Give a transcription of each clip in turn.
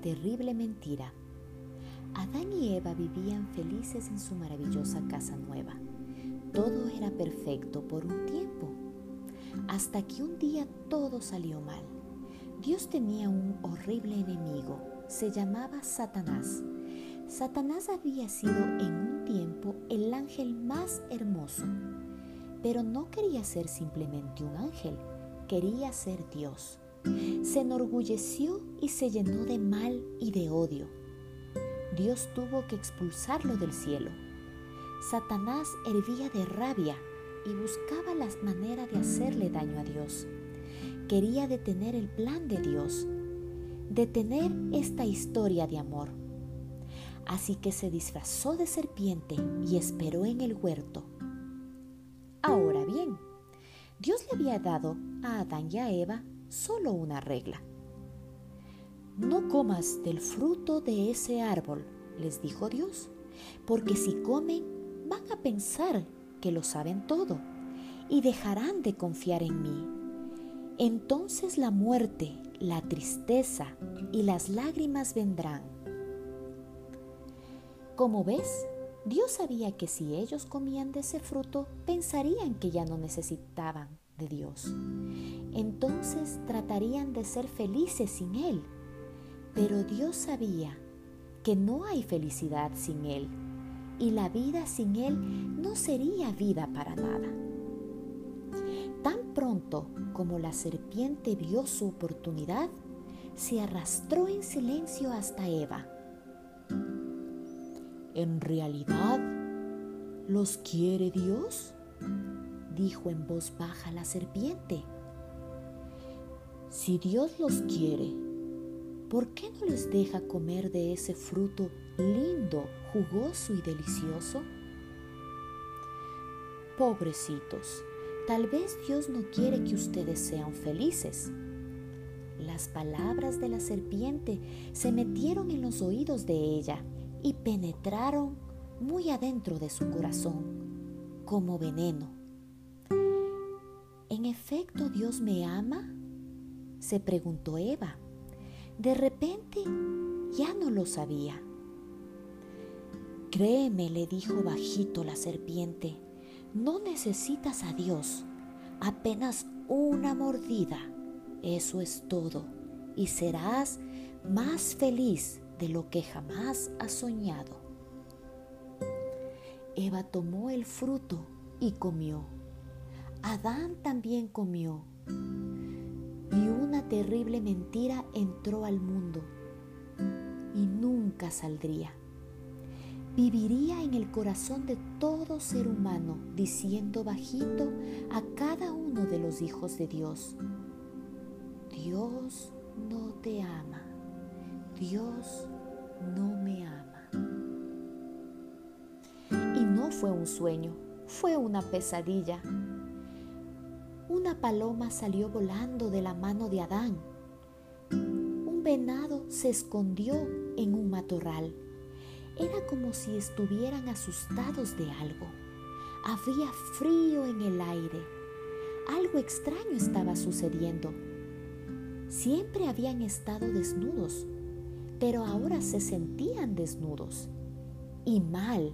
terrible mentira. Adán y Eva vivían felices en su maravillosa casa nueva. Todo era perfecto por un tiempo, hasta que un día todo salió mal. Dios tenía un horrible enemigo, se llamaba Satanás. Satanás había sido en un tiempo el ángel más hermoso, pero no quería ser simplemente un ángel, quería ser Dios. Se enorgulleció y se llenó de mal y de odio. Dios tuvo que expulsarlo del cielo. Satanás hervía de rabia y buscaba las maneras de hacerle daño a Dios. Quería detener el plan de Dios, detener esta historia de amor. Así que se disfrazó de serpiente y esperó en el huerto. Ahora bien, Dios le había dado a Adán y a Eva solo una regla. No comas del fruto de ese árbol, les dijo Dios, porque si comen van a pensar que lo saben todo y dejarán de confiar en mí. Entonces la muerte, la tristeza y las lágrimas vendrán. Como ves, Dios sabía que si ellos comían de ese fruto, pensarían que ya no necesitaban de Dios. Entonces tratarían de ser felices sin Él. Pero Dios sabía que no hay felicidad sin Él y la vida sin Él no sería vida para nada. Tan pronto como la serpiente vio su oportunidad, se arrastró en silencio hasta Eva. ¿En realidad los quiere Dios? Dijo en voz baja la serpiente. Si Dios los quiere, ¿por qué no les deja comer de ese fruto lindo, jugoso y delicioso? Pobrecitos, tal vez Dios no quiere que ustedes sean felices. Las palabras de la serpiente se metieron en los oídos de ella y penetraron muy adentro de su corazón, como veneno. ¿En efecto Dios me ama? se preguntó Eva. De repente ya no lo sabía. Créeme, le dijo bajito la serpiente, no necesitas a Dios, apenas una mordida, eso es todo, y serás más feliz de lo que jamás has soñado. Eva tomó el fruto y comió. Adán también comió. Y una terrible mentira entró al mundo y nunca saldría. Viviría en el corazón de todo ser humano diciendo bajito a cada uno de los hijos de Dios, Dios no te ama, Dios no me ama. Y no fue un sueño, fue una pesadilla una paloma salió volando de la mano de Adán. Un venado se escondió en un matorral. Era como si estuvieran asustados de algo. Había frío en el aire. Algo extraño estaba sucediendo. Siempre habían estado desnudos, pero ahora se sentían desnudos y mal,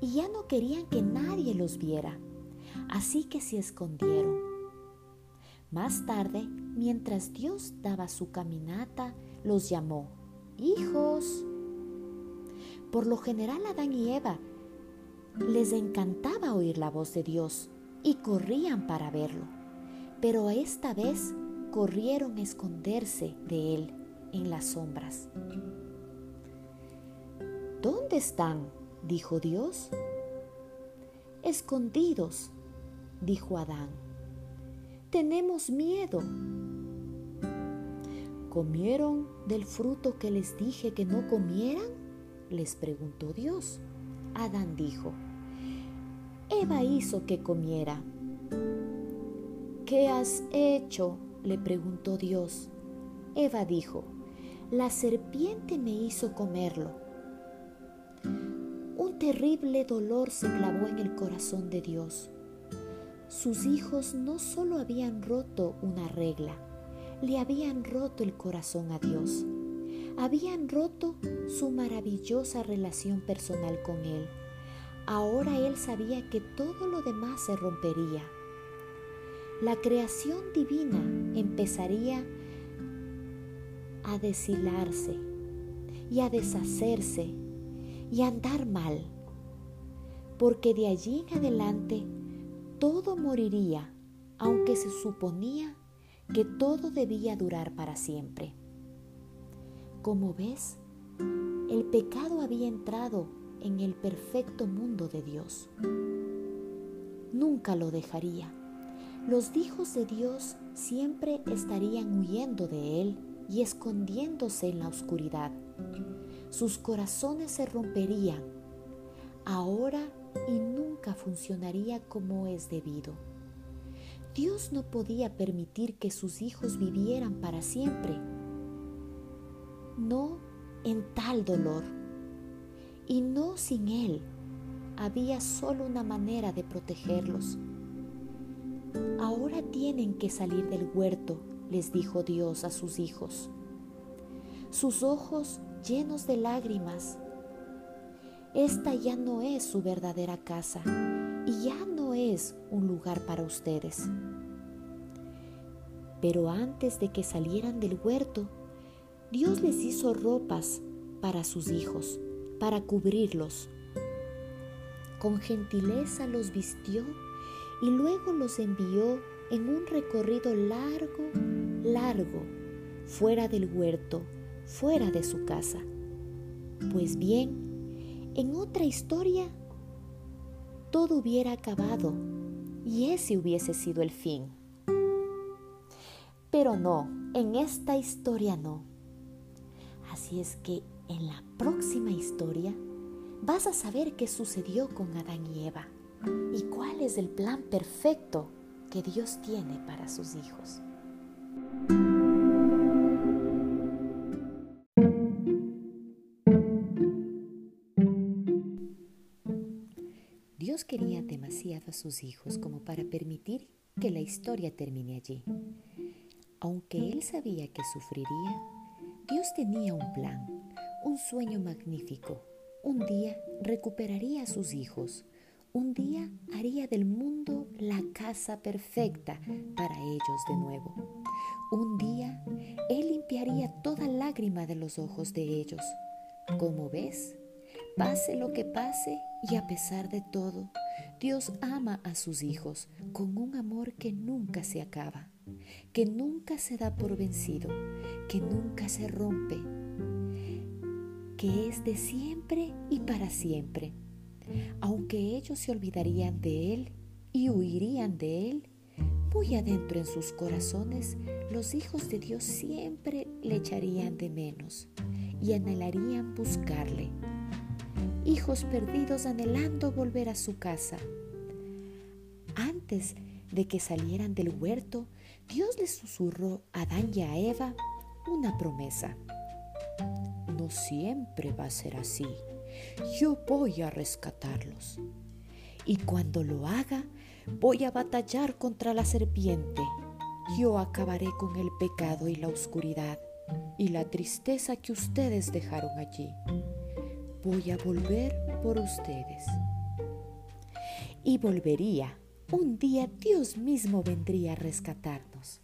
y ya no querían que nadie los viera. Así que se escondieron. Más tarde, mientras Dios daba su caminata, los llamó hijos. Por lo general Adán y Eva les encantaba oír la voz de Dios y corrían para verlo, pero esta vez corrieron a esconderse de él en las sombras. ¿Dónde están? dijo Dios. Escondidos, dijo Adán tenemos miedo. ¿Comieron del fruto que les dije que no comieran? Les preguntó Dios. Adán dijo, Eva hizo que comiera. ¿Qué has hecho? le preguntó Dios. Eva dijo, la serpiente me hizo comerlo. Un terrible dolor se clavó en el corazón de Dios sus hijos no solo habían roto una regla, le habían roto el corazón a Dios. habían roto su maravillosa relación personal con Él. Ahora Él sabía que todo lo demás se rompería. La creación divina empezaría a deshilarse y a deshacerse y a andar mal, porque de allí en adelante todo moriría, aunque se suponía que todo debía durar para siempre. Como ves, el pecado había entrado en el perfecto mundo de Dios. Nunca lo dejaría. Los hijos de Dios siempre estarían huyendo de Él y escondiéndose en la oscuridad. Sus corazones se romperían ahora y funcionaría como es debido. Dios no podía permitir que sus hijos vivieran para siempre, no en tal dolor, y no sin Él. Había solo una manera de protegerlos. Ahora tienen que salir del huerto les dijo Dios a sus hijos. Sus ojos llenos de lágrimas. Esta ya no es su verdadera casa y ya no es un lugar para ustedes. Pero antes de que salieran del huerto, Dios les hizo ropas para sus hijos, para cubrirlos. Con gentileza los vistió y luego los envió en un recorrido largo, largo, fuera del huerto, fuera de su casa. Pues bien, en otra historia, todo hubiera acabado y ese hubiese sido el fin. Pero no, en esta historia no. Así es que en la próxima historia vas a saber qué sucedió con Adán y Eva y cuál es el plan perfecto que Dios tiene para sus hijos. Dios quería demasiado a sus hijos como para permitir que la historia termine allí. Aunque él sabía que sufriría, Dios tenía un plan, un sueño magnífico. Un día recuperaría a sus hijos, un día haría del mundo la casa perfecta para ellos de nuevo. Un día Él limpiaría toda lágrima de los ojos de ellos. Como ves, pase lo que pase y a pesar de todo, Dios ama a sus hijos con un amor que nunca se acaba, que nunca se da por vencido, que nunca se rompe, que es de siempre y para siempre aunque ellos se olvidarían de Él y huirían de Él, muy adentro en sus corazones, los hijos de Dios siempre le echarían de menos y anhelarían buscarle. Hijos perdidos anhelando volver a su casa. Antes de que salieran del huerto, Dios les susurró a Adán y a Eva una promesa. No siempre va a ser así yo voy a rescatarlos. Y cuando lo haga, voy a batallar contra la serpiente. Yo acabaré con el pecado y la oscuridad y la tristeza que ustedes dejaron allí. Voy a volver por ustedes. Y volvería. Un día Dios mismo vendría a rescatarnos.